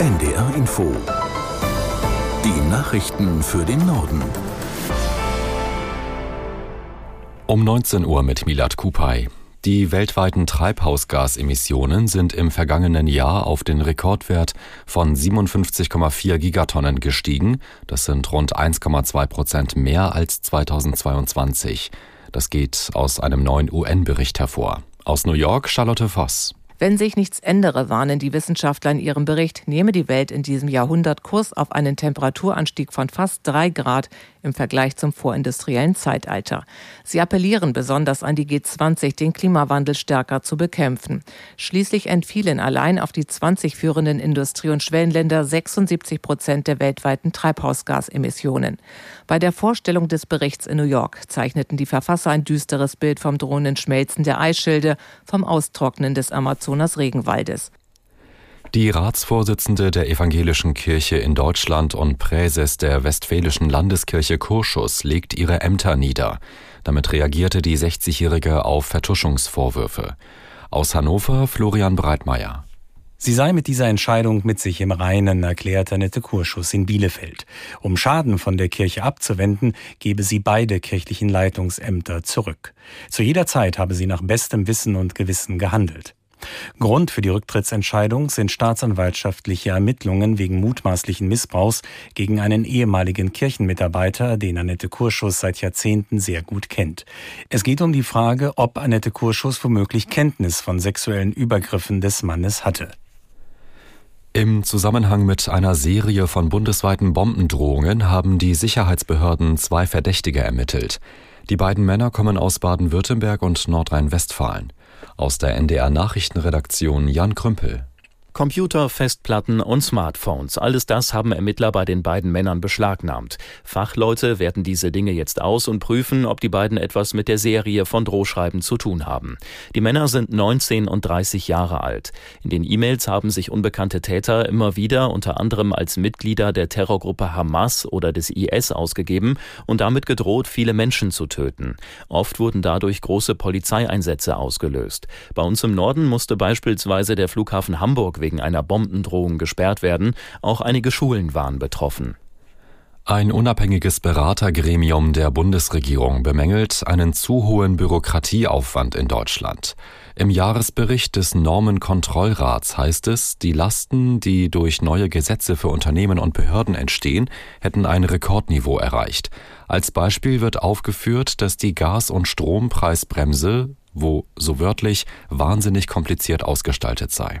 NDR Info. Die Nachrichten für den Norden. Um 19 Uhr mit Milad Kupay. Die weltweiten Treibhausgasemissionen sind im vergangenen Jahr auf den Rekordwert von 57,4 Gigatonnen gestiegen. Das sind rund 1,2 Prozent mehr als 2022. Das geht aus einem neuen UN-Bericht hervor. Aus New York Charlotte Voss. Wenn sich nichts ändere, warnen die Wissenschaftler in ihrem Bericht, nehme die Welt in diesem Jahrhundert Kurs auf einen Temperaturanstieg von fast drei Grad im Vergleich zum vorindustriellen Zeitalter. Sie appellieren besonders an die G20, den Klimawandel stärker zu bekämpfen. Schließlich entfielen allein auf die 20 führenden Industrie- und Schwellenländer 76 Prozent der weltweiten Treibhausgasemissionen. Bei der Vorstellung des Berichts in New York zeichneten die Verfasser ein düsteres Bild vom drohenden Schmelzen der Eisschilde, vom Austrocknen des Amazonas Regenwaldes. Die Ratsvorsitzende der Evangelischen Kirche in Deutschland und Präses der Westfälischen Landeskirche Kurschus legt ihre Ämter nieder. Damit reagierte die 60-Jährige auf Vertuschungsvorwürfe. Aus Hannover Florian Breitmeier. Sie sei mit dieser Entscheidung mit sich im Reinen, erklärte Annette Kurschus in Bielefeld. Um Schaden von der Kirche abzuwenden, gebe sie beide kirchlichen Leitungsämter zurück. Zu jeder Zeit habe sie nach bestem Wissen und Gewissen gehandelt. Grund für die Rücktrittsentscheidung sind staatsanwaltschaftliche Ermittlungen wegen mutmaßlichen Missbrauchs gegen einen ehemaligen Kirchenmitarbeiter, den Annette Kurschus seit Jahrzehnten sehr gut kennt. Es geht um die Frage, ob Annette Kurschus womöglich Kenntnis von sexuellen Übergriffen des Mannes hatte. Im Zusammenhang mit einer Serie von bundesweiten Bombendrohungen haben die Sicherheitsbehörden zwei Verdächtige ermittelt. Die beiden Männer kommen aus Baden-Württemberg und Nordrhein-Westfalen. Aus der NDR Nachrichtenredaktion Jan Krümpel. Computer, Festplatten und Smartphones. Alles das haben Ermittler bei den beiden Männern beschlagnahmt. Fachleute werten diese Dinge jetzt aus und prüfen, ob die beiden etwas mit der Serie von Drohschreiben zu tun haben. Die Männer sind 19 und 30 Jahre alt. In den E-Mails haben sich unbekannte Täter immer wieder unter anderem als Mitglieder der Terrorgruppe Hamas oder des IS ausgegeben und damit gedroht, viele Menschen zu töten. Oft wurden dadurch große Polizeieinsätze ausgelöst. Bei uns im Norden musste beispielsweise der Flughafen Hamburg wegen einer Bombendrohung gesperrt werden. Auch einige Schulen waren betroffen. Ein unabhängiges Beratergremium der Bundesregierung bemängelt einen zu hohen Bürokratieaufwand in Deutschland. Im Jahresbericht des Normenkontrollrats heißt es, die Lasten, die durch neue Gesetze für Unternehmen und Behörden entstehen, hätten ein Rekordniveau erreicht. Als Beispiel wird aufgeführt, dass die Gas- und Strompreisbremse, wo so wörtlich, wahnsinnig kompliziert ausgestaltet sei.